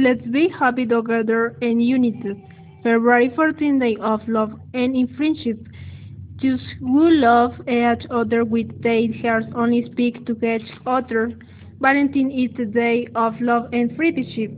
Let's be happy together and united. February 14, Day of Love and in Friendship. Those who love each other with their hearts only speak to each other. Valentine is the day of love and friendship.